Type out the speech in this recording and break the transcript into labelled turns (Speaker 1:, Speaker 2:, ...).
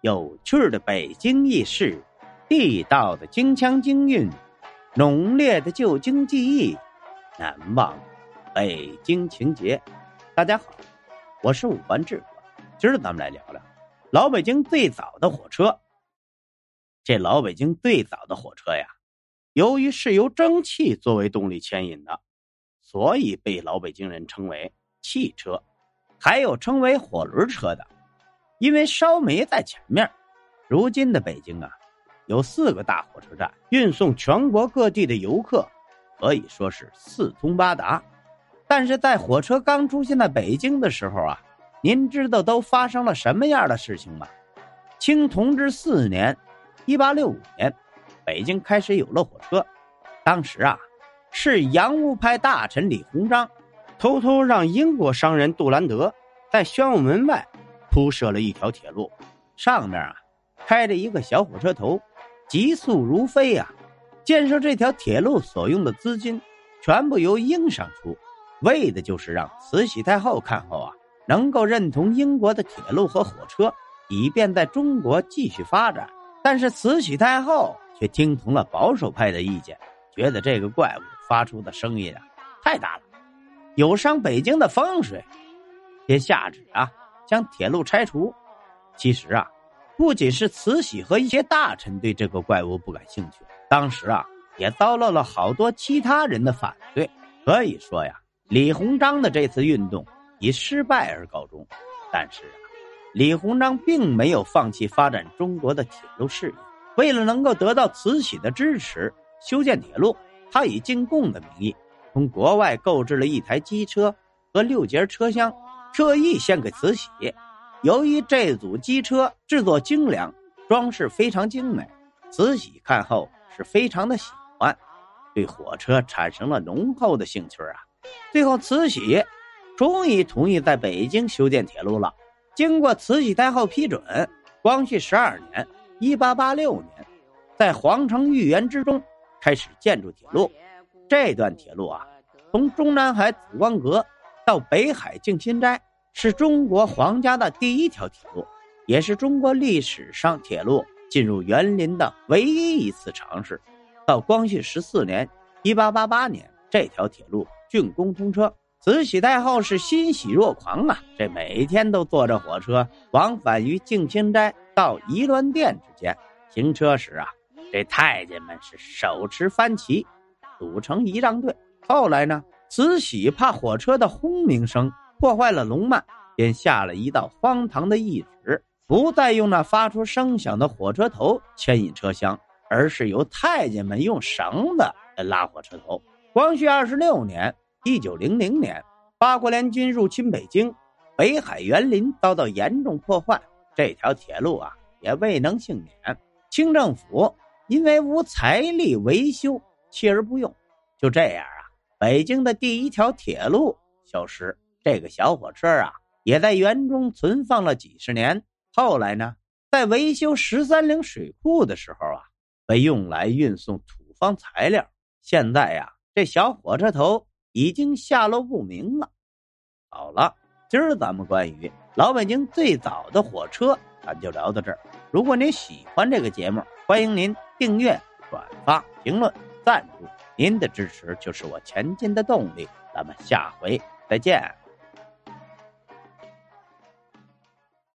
Speaker 1: 有趣的北京轶事，地道的京腔京韵，浓烈的旧京记忆，难忘北京情节。大家好，我是五官志，今儿咱们来聊聊老北京最早的火车。这老北京最早的火车呀，由于是由蒸汽作为动力牵引的，所以被老北京人称为汽车，还有称为火轮车的。因为烧煤在前面，如今的北京啊，有四个大火车站，运送全国各地的游客，可以说是四通八达。但是在火车刚出现在北京的时候啊，您知道都发生了什么样的事情吗？清同治四年，一八六五年，北京开始有了火车。当时啊，是洋务派大臣李鸿章，偷偷让英国商人杜兰德在宣武门外。铺设了一条铁路，上面啊开着一个小火车头，急速如飞呀。建设这条铁路所用的资金全部由英商出，为的就是让慈禧太后看后啊能够认同英国的铁路和火车，以便在中国继续发展。但是慈禧太后却听从了保守派的意见，觉得这个怪物发出的声音啊太大了，有伤北京的风水，便下旨啊。将铁路拆除，其实啊，不仅是慈禧和一些大臣对这个怪物不感兴趣，当时啊，也遭到了好多其他人的反对。可以说呀，李鸿章的这次运动以失败而告终。但是啊，李鸿章并没有放弃发展中国的铁路事业。为了能够得到慈禧的支持，修建铁路，他以进贡的名义，从国外购置了一台机车和六节车厢。特意献给慈禧。由于这组机车制作精良，装饰非常精美，慈禧看后是非常的喜欢，对火车产生了浓厚的兴趣啊。最后，慈禧终于同意在北京修建铁路了。经过慈禧太后批准，光绪十二年（一八八六年），在皇城御园之中开始建筑铁路。这段铁路啊，从中南海紫光阁。到北海静心斋是中国皇家的第一条铁路，也是中国历史上铁路进入园林的唯一一次尝试。到光绪十四年（一八八八年），这条铁路竣工通车，慈禧太后是欣喜若狂啊！这每天都坐着火车往返于静心斋到仪銮殿之间。行车时啊，这太监们是手持番旗，组成仪仗队。后来呢？慈禧怕火车的轰鸣声破坏了龙脉，便下了一道荒唐的懿旨，不再用那发出声响的火车头牵引车厢，而是由太监们用绳子拉火车头。光绪二十六年（一九零零年），八国联军入侵北京，北海园林遭到严重破坏，这条铁路啊也未能幸免。清政府因为无财力维修，弃而不用。就这样。北京的第一条铁路消失，这个小火车啊，也在园中存放了几十年。后来呢，在维修十三陵水库的时候啊，被用来运送土方材料。现在呀，这小火车头已经下落不明了。好了，今儿咱们关于老北京最早的火车，咱就聊到这儿。如果您喜欢这个节目，欢迎您订阅、转发、评论、赞助。您的支持就是我前进的动力，咱们下回再见。